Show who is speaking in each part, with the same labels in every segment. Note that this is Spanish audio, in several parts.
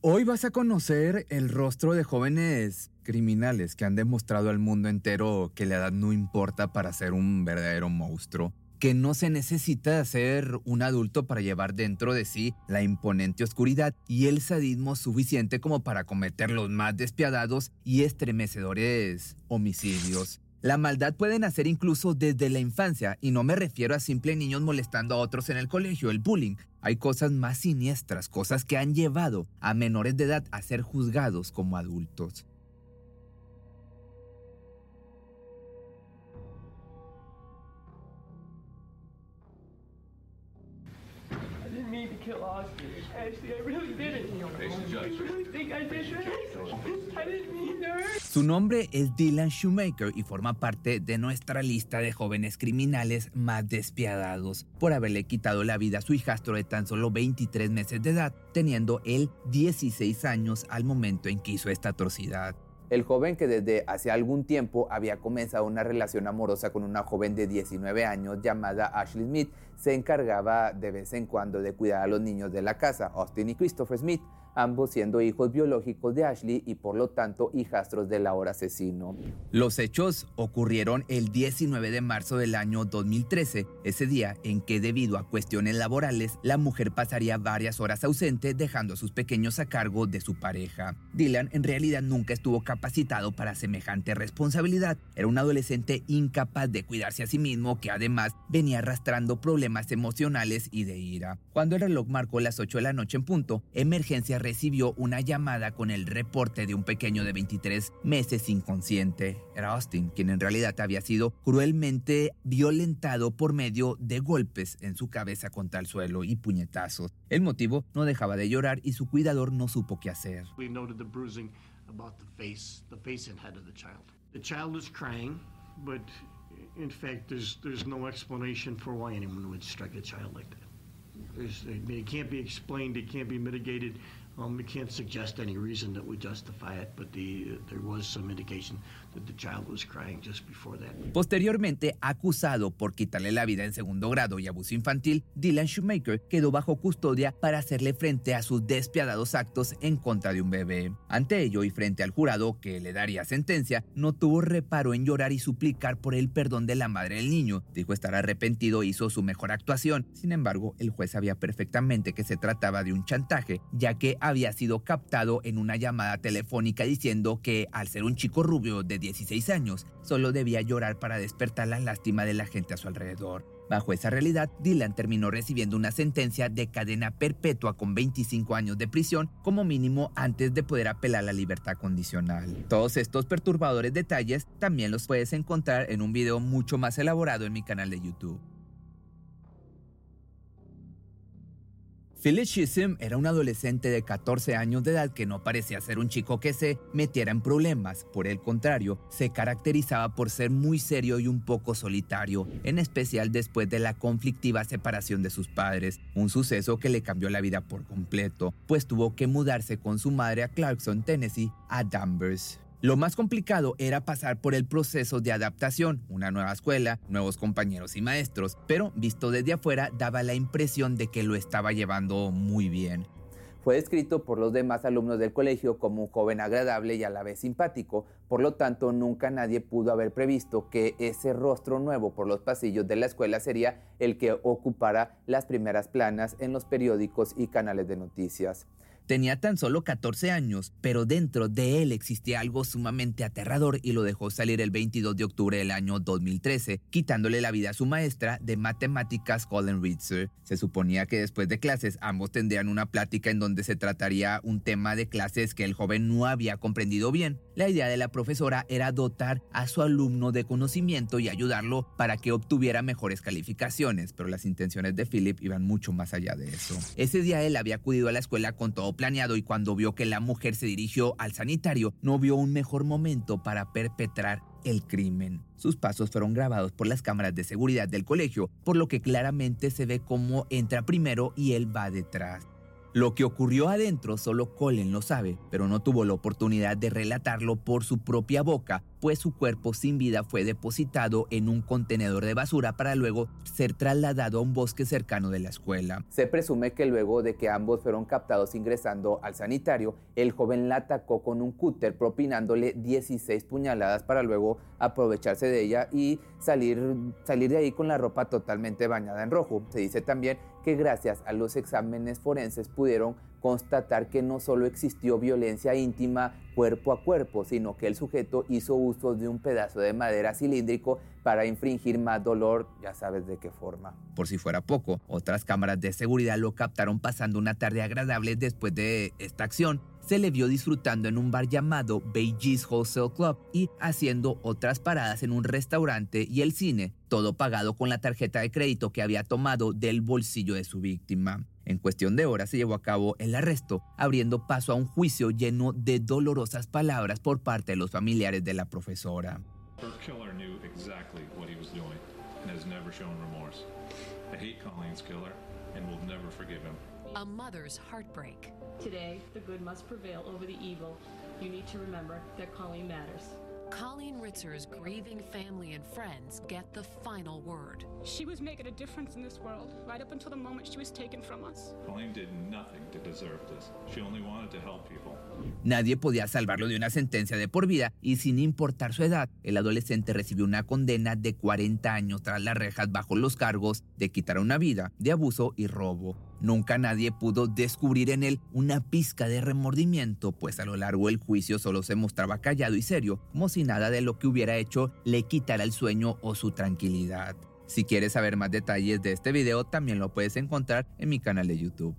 Speaker 1: Hoy vas a conocer el rostro de jóvenes criminales que han demostrado al mundo entero que la edad no importa para ser un verdadero monstruo, que no se necesita ser un adulto para llevar dentro de sí la imponente oscuridad y el sadismo suficiente como para cometer los más despiadados y estremecedores homicidios. La maldad puede nacer incluso desde la infancia, y no me refiero a simples niños molestando a otros en el colegio, el bullying. Hay cosas más siniestras, cosas que han llevado a menores de edad a ser juzgados como adultos. Su nombre es Dylan Shoemaker y forma parte de nuestra lista de jóvenes criminales más despiadados por haberle quitado la vida a su hijastro de tan solo 23 meses de edad, teniendo él 16 años al momento en que hizo esta atrocidad.
Speaker 2: El joven que desde hace algún tiempo había comenzado una relación amorosa con una joven de 19 años llamada Ashley Smith se encargaba de vez en cuando de cuidar a los niños de la casa, Austin y Christopher Smith, ambos siendo hijos biológicos de Ashley y por lo tanto hijastros del ahora asesino.
Speaker 1: Los hechos ocurrieron el 19 de marzo del año 2013, ese día en que debido a cuestiones laborales la mujer pasaría varias horas ausente dejando a sus pequeños a cargo de su pareja. Dylan en realidad nunca estuvo capacitado para semejante responsabilidad, era un adolescente incapaz de cuidarse a sí mismo que además venía arrastrando problemas emocionales y de ira. Cuando el reloj marcó las 8 de la noche en punto, emergencia recibió una llamada con el reporte de un pequeño de 23 meses inconsciente. Era Austin, quien en realidad había sido cruelmente violentado por medio de golpes en su cabeza contra el suelo y puñetazos. El motivo no dejaba de llorar y su cuidador no supo qué hacer.
Speaker 3: but in fact, there's there's no explanation for why anyone would strike a child like that. There's, I mean, it can't be explained. It can't be mitigated. Um, we can't suggest any reason that would justify it, but the, there was some indication
Speaker 1: Posteriormente, acusado por quitarle la vida en segundo grado y abuso infantil, Dylan Shoemaker quedó bajo custodia para hacerle frente a sus despiadados actos en contra de un bebé. Ante ello y frente al jurado que le daría sentencia, no tuvo reparo en llorar y suplicar por el perdón de la madre del niño. Dijo estar arrepentido hizo su mejor actuación. Sin embargo, el juez sabía perfectamente que se trataba de un chantaje, ya que había sido captado en una llamada telefónica diciendo que, al ser un chico rubio de 16 años, solo debía llorar para despertar la lástima de la gente a su alrededor. Bajo esa realidad, Dylan terminó recibiendo una sentencia de cadena perpetua con 25 años de prisión como mínimo antes de poder apelar la libertad condicional. Todos estos perturbadores detalles también los puedes encontrar en un video mucho más elaborado en mi canal de YouTube. Philip Chisholm era un adolescente de 14 años de edad que no parecía ser un chico que se metiera en problemas. Por el contrario, se caracterizaba por ser muy serio y un poco solitario, en especial después de la conflictiva separación de sus padres, un suceso que le cambió la vida por completo, pues tuvo que mudarse con su madre a Clarkson, Tennessee, a Danvers. Lo más complicado era pasar por el proceso de adaptación, una nueva escuela, nuevos compañeros y maestros, pero visto desde afuera daba la impresión de que lo estaba llevando muy bien.
Speaker 2: Fue descrito por los demás alumnos del colegio como un joven agradable y a la vez simpático, por lo tanto nunca nadie pudo haber previsto que ese rostro nuevo por los pasillos de la escuela sería el que ocupara las primeras planas en los periódicos y canales de noticias.
Speaker 1: Tenía tan solo 14 años, pero dentro de él existía algo sumamente aterrador y lo dejó salir el 22 de octubre del año 2013, quitándole la vida a su maestra de matemáticas Colin Ritzer. Se suponía que después de clases ambos tendrían una plática en donde se trataría un tema de clases que el joven no había comprendido bien. La idea de la profesora era dotar a su alumno de conocimiento y ayudarlo para que obtuviera mejores calificaciones, pero las intenciones de Philip iban mucho más allá de eso. Ese día él había acudido a la escuela con todo planeado y cuando vio que la mujer se dirigió al sanitario, no vio un mejor momento para perpetrar el crimen. Sus pasos fueron grabados por las cámaras de seguridad del colegio, por lo que claramente se ve cómo entra primero y él va detrás. Lo que ocurrió adentro solo Colin lo sabe, pero no tuvo la oportunidad de relatarlo por su propia boca, pues su cuerpo sin vida fue depositado en un contenedor de basura para luego ser trasladado a un bosque cercano de la escuela.
Speaker 2: Se presume que luego de que ambos fueron captados ingresando al sanitario, el joven la atacó con un cúter propinándole 16 puñaladas para luego aprovecharse de ella y salir, salir de ahí con la ropa totalmente bañada en rojo. Se dice también que gracias a los exámenes forenses pudieron constatar que no solo existió violencia íntima cuerpo a cuerpo, sino que el sujeto hizo uso de un pedazo de madera cilíndrico para infringir más dolor, ya sabes de qué forma.
Speaker 1: Por si fuera poco, otras cámaras de seguridad lo captaron pasando una tarde agradable después de esta acción. Se le vio disfrutando en un bar llamado Beijing's Wholesale Club y haciendo otras paradas en un restaurante y el cine, todo pagado con la tarjeta de crédito que había tomado del bolsillo de su víctima. En cuestión de horas se llevó a cabo el arresto, abriendo paso a un juicio lleno de dolorosas palabras por parte de los familiares de la profesora.
Speaker 4: A mother's heartbreak. Today, the good must prevail over the evil. You need to remember that Colleen matters. Colleen Ritzer's grieving family and friends get the final word.
Speaker 5: She was making a difference in this world right up until the moment she was taken from us.
Speaker 6: Colleen did nothing to deserve this. She only wanted to help people.
Speaker 1: Nadie podía salvarlo de una sentencia de por vida y sin importar su edad, el adolescente recibió una condena de 40 años tras las rejas bajo los cargos de quitar una vida, de abuso y robo. Nunca nadie pudo descubrir en él una pizca de remordimiento, pues a lo largo del juicio solo se mostraba callado y serio, como si nada de lo que hubiera hecho le quitara el sueño o su tranquilidad. Si quieres saber más detalles de este video, también lo puedes encontrar en mi canal de YouTube.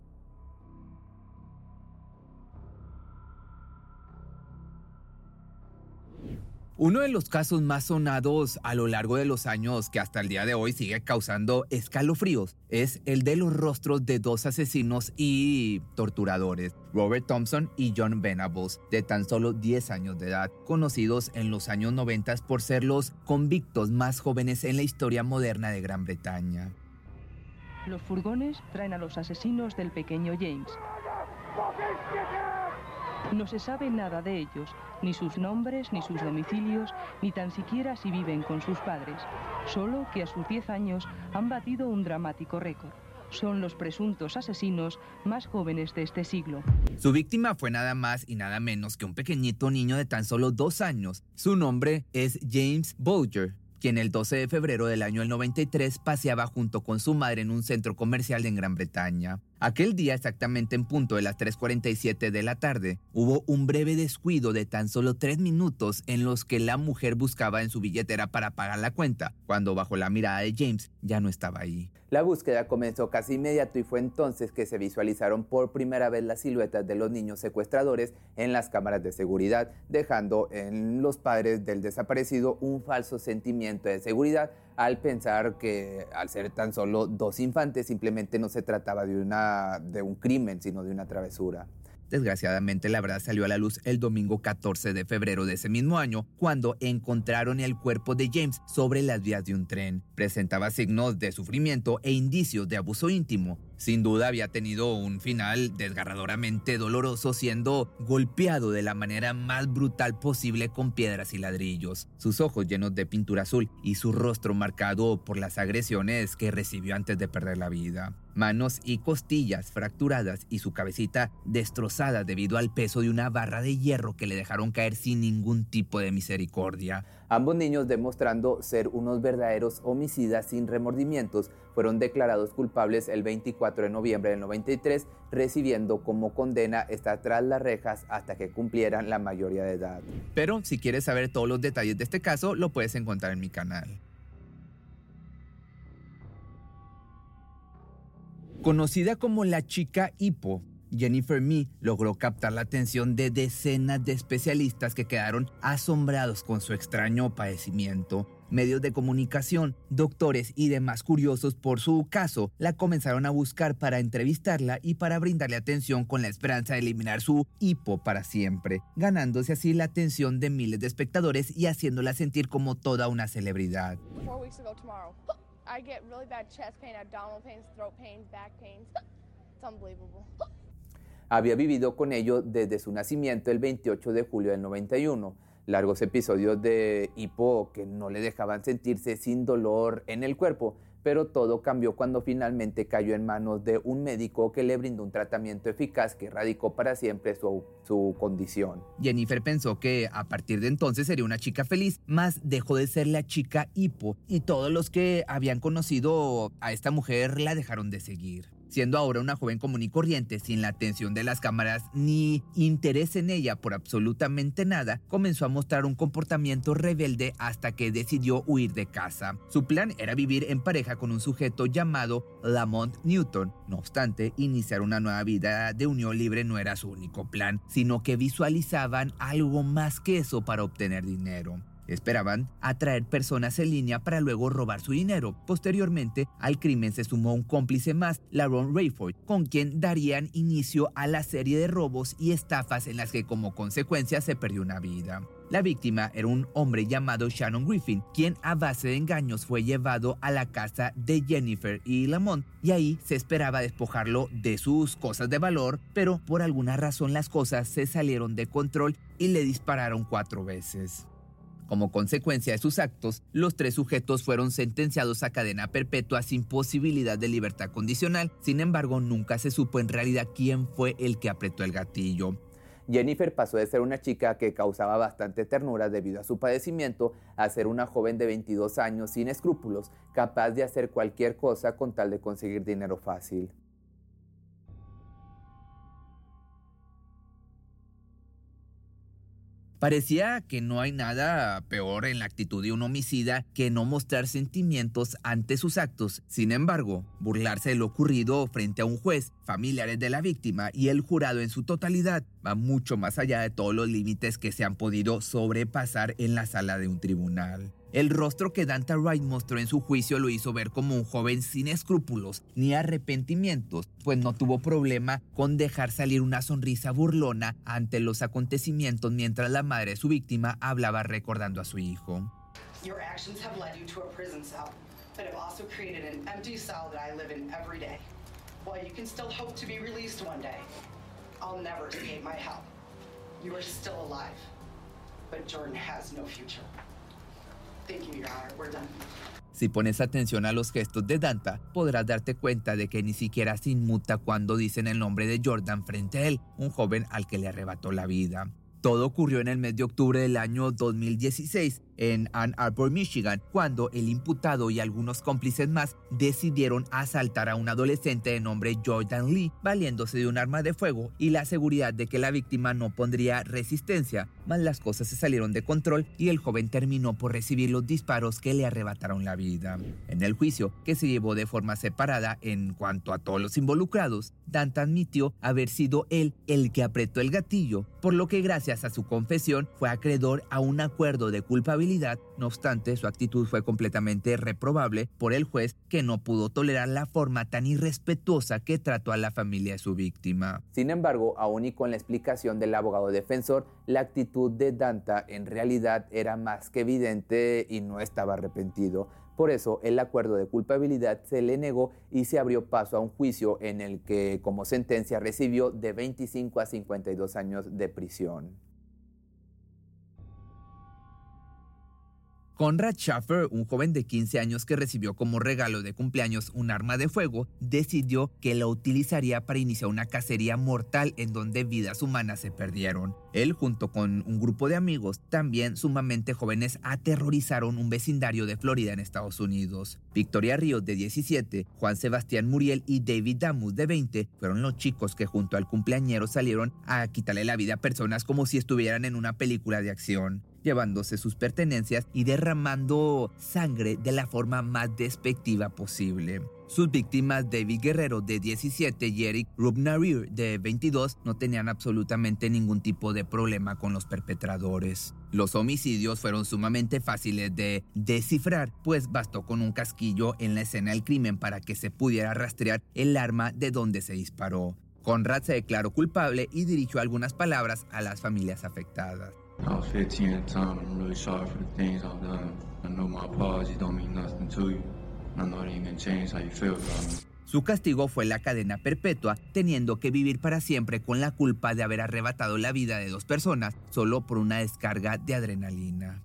Speaker 1: Uno de los casos más sonados a lo largo de los años que hasta el día de hoy sigue causando escalofríos es el de los rostros de dos asesinos y torturadores, Robert Thompson y John Venables, de tan solo 10 años de edad, conocidos en los años 90 por ser los convictos más jóvenes en la historia moderna de Gran Bretaña.
Speaker 7: Los furgones traen a los asesinos del pequeño James. No se sabe nada de ellos, ni sus nombres, ni sus domicilios, ni tan siquiera si viven con sus padres. Solo que a sus 10 años han batido un dramático récord. Son los presuntos asesinos más jóvenes de este siglo.
Speaker 1: Su víctima fue nada más y nada menos que un pequeñito niño de tan solo dos años. Su nombre es James Bolger quien el 12 de febrero del año 93 paseaba junto con su madre en un centro comercial en Gran Bretaña. Aquel día, exactamente en punto de las 3.47 de la tarde, hubo un breve descuido de tan solo tres minutos en los que la mujer buscaba en su billetera para pagar la cuenta, cuando bajo la mirada de James ya no estaba ahí.
Speaker 2: La búsqueda comenzó casi inmediato y fue entonces que se visualizaron por primera vez las siluetas de los niños secuestradores en las cámaras de seguridad, dejando en los padres del desaparecido un falso sentimiento de seguridad al pensar que al ser tan solo dos infantes simplemente no se trataba de, una, de un crimen, sino de una travesura.
Speaker 1: Desgraciadamente, la verdad salió a la luz el domingo 14 de febrero de ese mismo año, cuando encontraron el cuerpo de James sobre las vías de un tren. Presentaba signos de sufrimiento e indicios de abuso íntimo. Sin duda había tenido un final desgarradoramente doloroso siendo golpeado de la manera más brutal posible con piedras y ladrillos. Sus ojos llenos de pintura azul y su rostro marcado por las agresiones que recibió antes de perder la vida manos y costillas fracturadas y su cabecita destrozada debido al peso de una barra de hierro que le dejaron caer sin ningún tipo de misericordia.
Speaker 2: Ambos niños, demostrando ser unos verdaderos homicidas sin remordimientos, fueron declarados culpables el 24 de noviembre del 93, recibiendo como condena estar tras las rejas hasta que cumplieran la mayoría de edad.
Speaker 1: Pero si quieres saber todos los detalles de este caso, lo puedes encontrar en mi canal. Conocida como la chica hipo, Jennifer Mee logró captar la atención de decenas de especialistas que quedaron asombrados con su extraño padecimiento. Medios de comunicación, doctores y demás curiosos por su caso la comenzaron a buscar para entrevistarla y para brindarle atención con la esperanza de eliminar su hipo para siempre, ganándose así la atención de miles de espectadores y haciéndola sentir como toda una celebridad.
Speaker 2: Había vivido con ello desde su nacimiento el 28 de julio del 91. largos episodios de hipo que no le dejaban sentirse sin dolor en el cuerpo pero todo cambió cuando finalmente cayó en manos de un médico que le brindó un tratamiento eficaz que erradicó para siempre su, su, condición.
Speaker 1: Jennifer pensó que a partir de entonces sería una chica feliz, más dejó de ser la chica hipo y todos los que habían conocido a esta mujer la dejaron de seguir siendo ahora una joven común y corriente, sin la atención de las cámaras ni interés en ella por absolutamente nada, comenzó a mostrar un comportamiento rebelde hasta que decidió huir de casa. Su plan era vivir en pareja con un sujeto llamado Lamont Newton. No obstante, iniciar una nueva vida de unión libre no era su único plan, sino que visualizaban algo más que eso para obtener dinero. Esperaban atraer personas en línea para luego robar su dinero. Posteriormente, al crimen se sumó un cómplice más, Laron Rayford, con quien darían inicio a la serie de robos y estafas en las que como consecuencia se perdió una vida. La víctima era un hombre llamado Shannon Griffin, quien a base de engaños fue llevado a la casa de Jennifer y Lamont y ahí se esperaba despojarlo de sus cosas de valor, pero por alguna razón las cosas se salieron de control y le dispararon cuatro veces. Como consecuencia de sus actos, los tres sujetos fueron sentenciados a cadena perpetua sin posibilidad de libertad condicional. Sin embargo, nunca se supo en realidad quién fue el que apretó el gatillo.
Speaker 2: Jennifer pasó de ser una chica que causaba bastante ternura debido a su padecimiento a ser una joven de 22 años sin escrúpulos, capaz de hacer cualquier cosa con tal de conseguir dinero fácil.
Speaker 1: Parecía que no hay nada peor en la actitud de un homicida que no mostrar sentimientos ante sus actos. Sin embargo, burlarse de lo ocurrido frente a un juez, familiares de la víctima y el jurado en su totalidad va mucho más allá de todos los límites que se han podido sobrepasar en la sala de un tribunal. El rostro que Dante Wright mostró en su juicio lo hizo ver como un joven sin escrúpulos ni arrepentimientos, pues no tuvo problema con dejar salir una sonrisa burlona ante los acontecimientos mientras la madre de su víctima hablaba recordando a su hijo. Jordan has no future. Si pones atención a los gestos de Danta, podrás darte cuenta de que ni siquiera se inmuta cuando dicen el nombre de Jordan frente a él, un joven al que le arrebató la vida. Todo ocurrió en el mes de octubre del año 2016 en Ann Arbor, Michigan, cuando el imputado y algunos cómplices más decidieron asaltar a un adolescente de nombre Jordan Lee, valiéndose de un arma de fuego y la seguridad de que la víctima no pondría resistencia. Mas las cosas se salieron de control y el joven terminó por recibir los disparos que le arrebataron la vida. En el juicio, que se llevó de forma separada en cuanto a todos los involucrados, Dante admitió haber sido él el que apretó el gatillo, por lo que gracias a su confesión fue acreedor a un acuerdo de culpabilidad no obstante, su actitud fue completamente reprobable por el juez que no pudo tolerar la forma tan irrespetuosa que trató a la familia de su víctima.
Speaker 2: Sin embargo, aún y con la explicación del abogado defensor, la actitud de Danta en realidad era más que evidente y no estaba arrepentido. Por eso, el acuerdo de culpabilidad se le negó y se abrió paso a un juicio en el que, como sentencia, recibió de 25 a 52 años de prisión.
Speaker 1: Conrad Schaffer, un joven de 15 años que recibió como regalo de cumpleaños un arma de fuego, decidió que la utilizaría para iniciar una cacería mortal en donde vidas humanas se perdieron. Él, junto con un grupo de amigos, también sumamente jóvenes, aterrorizaron un vecindario de Florida en Estados Unidos. Victoria Ríos, de 17, Juan Sebastián Muriel y David Damus, de 20, fueron los chicos que junto al cumpleañero salieron a quitarle la vida a personas como si estuvieran en una película de acción llevándose sus pertenencias y derramando sangre de la forma más despectiva posible. Sus víctimas, David Guerrero de 17 y Eric Rubnarir de 22, no tenían absolutamente ningún tipo de problema con los perpetradores. Los homicidios fueron sumamente fáciles de descifrar, pues bastó con un casquillo en la escena del crimen para que se pudiera rastrear el arma de donde se disparó. Conrad se declaró culpable y dirigió algunas palabras a las familias afectadas. I was 15 at the time. I'm really sorry for the things I've done. I know my apologies don't mean nothing to you. Change how you feel about me.
Speaker 8: Su castigo fue la cadena perpetua, teniendo que vivir para siempre con la culpa de haber arrebatado la vida de dos personas solo por una descarga de adrenalina.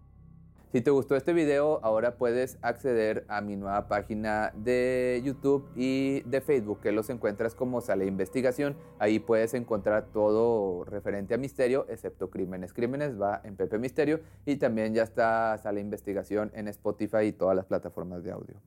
Speaker 1: Si te gustó este video, ahora puedes acceder a mi nueva página de YouTube y de Facebook, que los encuentras como Sale Investigación. Ahí puedes encontrar todo referente a misterio, excepto crímenes. Crímenes va en Pepe Misterio y también ya está Sale Investigación en Spotify y todas las plataformas de audio.